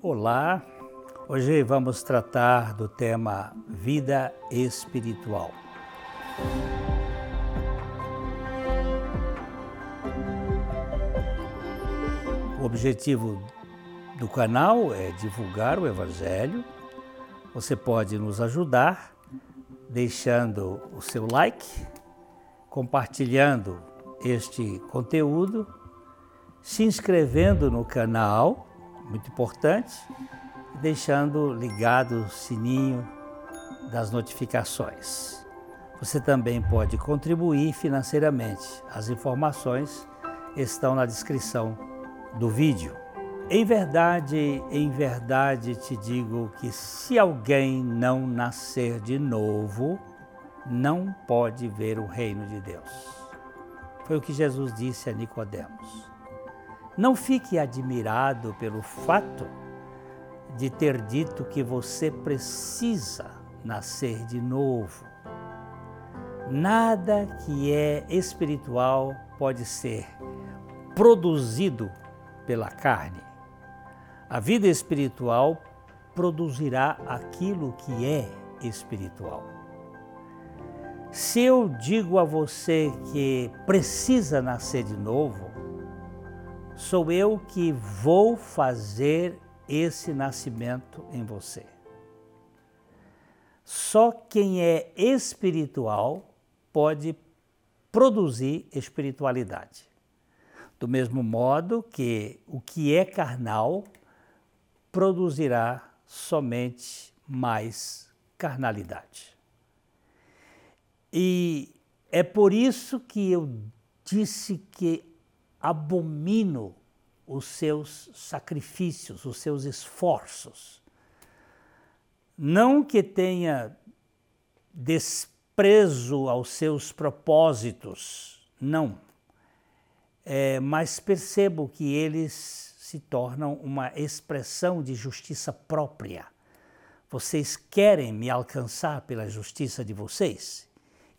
Olá, hoje vamos tratar do tema vida espiritual. O objetivo do canal é divulgar o Evangelho. Você pode nos ajudar deixando o seu like, compartilhando este conteúdo, se inscrevendo no canal muito importante, deixando ligado o sininho das notificações. Você também pode contribuir financeiramente. As informações estão na descrição do vídeo. Em verdade, em verdade te digo que se alguém não nascer de novo, não pode ver o reino de Deus. Foi o que Jesus disse a Nicodemos. Não fique admirado pelo fato de ter dito que você precisa nascer de novo. Nada que é espiritual pode ser produzido pela carne. A vida espiritual produzirá aquilo que é espiritual. Se eu digo a você que precisa nascer de novo, sou eu que vou fazer esse nascimento em você. Só quem é espiritual pode produzir espiritualidade. Do mesmo modo que o que é carnal produzirá somente mais carnalidade. E é por isso que eu disse que abomino os seus sacrifícios, os seus esforços. Não que tenha desprezo aos seus propósitos, não. É, mas percebo que eles se tornam uma expressão de justiça própria. Vocês querem me alcançar pela justiça de vocês?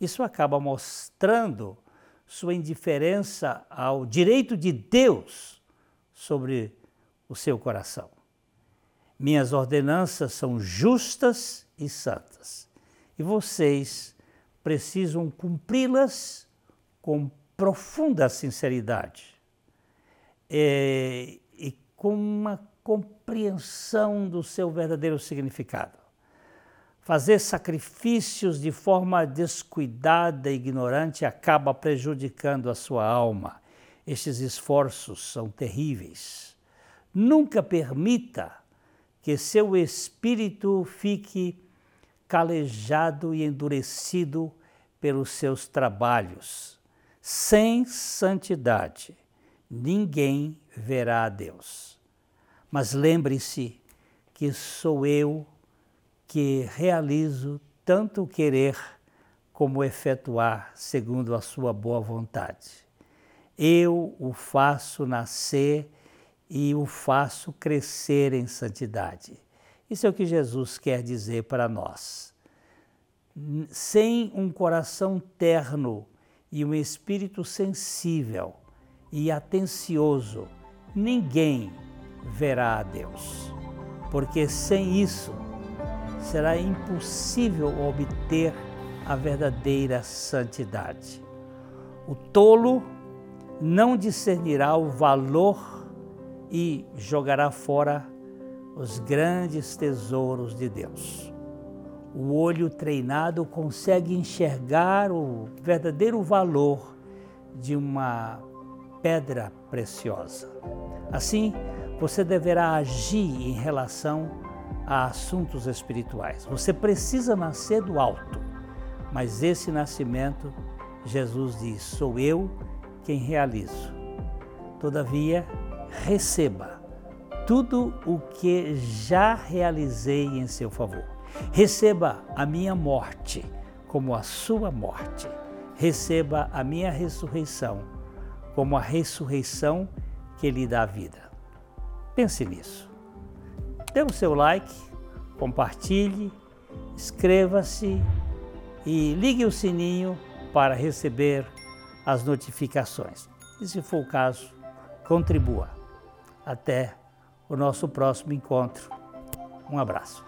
Isso acaba mostrando sua indiferença ao direito de Deus sobre o seu coração. Minhas ordenanças são justas e santas, e vocês precisam cumpri-las com profunda sinceridade e, e com uma compreensão do seu verdadeiro significado fazer sacrifícios de forma descuidada e ignorante acaba prejudicando a sua alma. Estes esforços são terríveis. Nunca permita que seu espírito fique calejado e endurecido pelos seus trabalhos. Sem santidade, ninguém verá a Deus. Mas lembre-se que sou eu que realizo tanto querer como efetuar segundo a sua boa vontade. Eu o faço nascer e o faço crescer em santidade. Isso é o que Jesus quer dizer para nós. Sem um coração terno e um espírito sensível e atencioso, ninguém verá a Deus. Porque sem isso, será impossível obter a verdadeira santidade. O tolo não discernirá o valor e jogará fora os grandes tesouros de Deus. O olho treinado consegue enxergar o verdadeiro valor de uma pedra preciosa. Assim, você deverá agir em relação a assuntos espirituais. Você precisa nascer do alto, mas esse nascimento, Jesus diz: sou eu quem realizo. Todavia, receba tudo o que já realizei em seu favor. Receba a minha morte como a sua morte. Receba a minha ressurreição como a ressurreição que lhe dá vida. Pense nisso dê o seu like, compartilhe, inscreva-se e ligue o sininho para receber as notificações. E se for o caso, contribua. Até o nosso próximo encontro. Um abraço.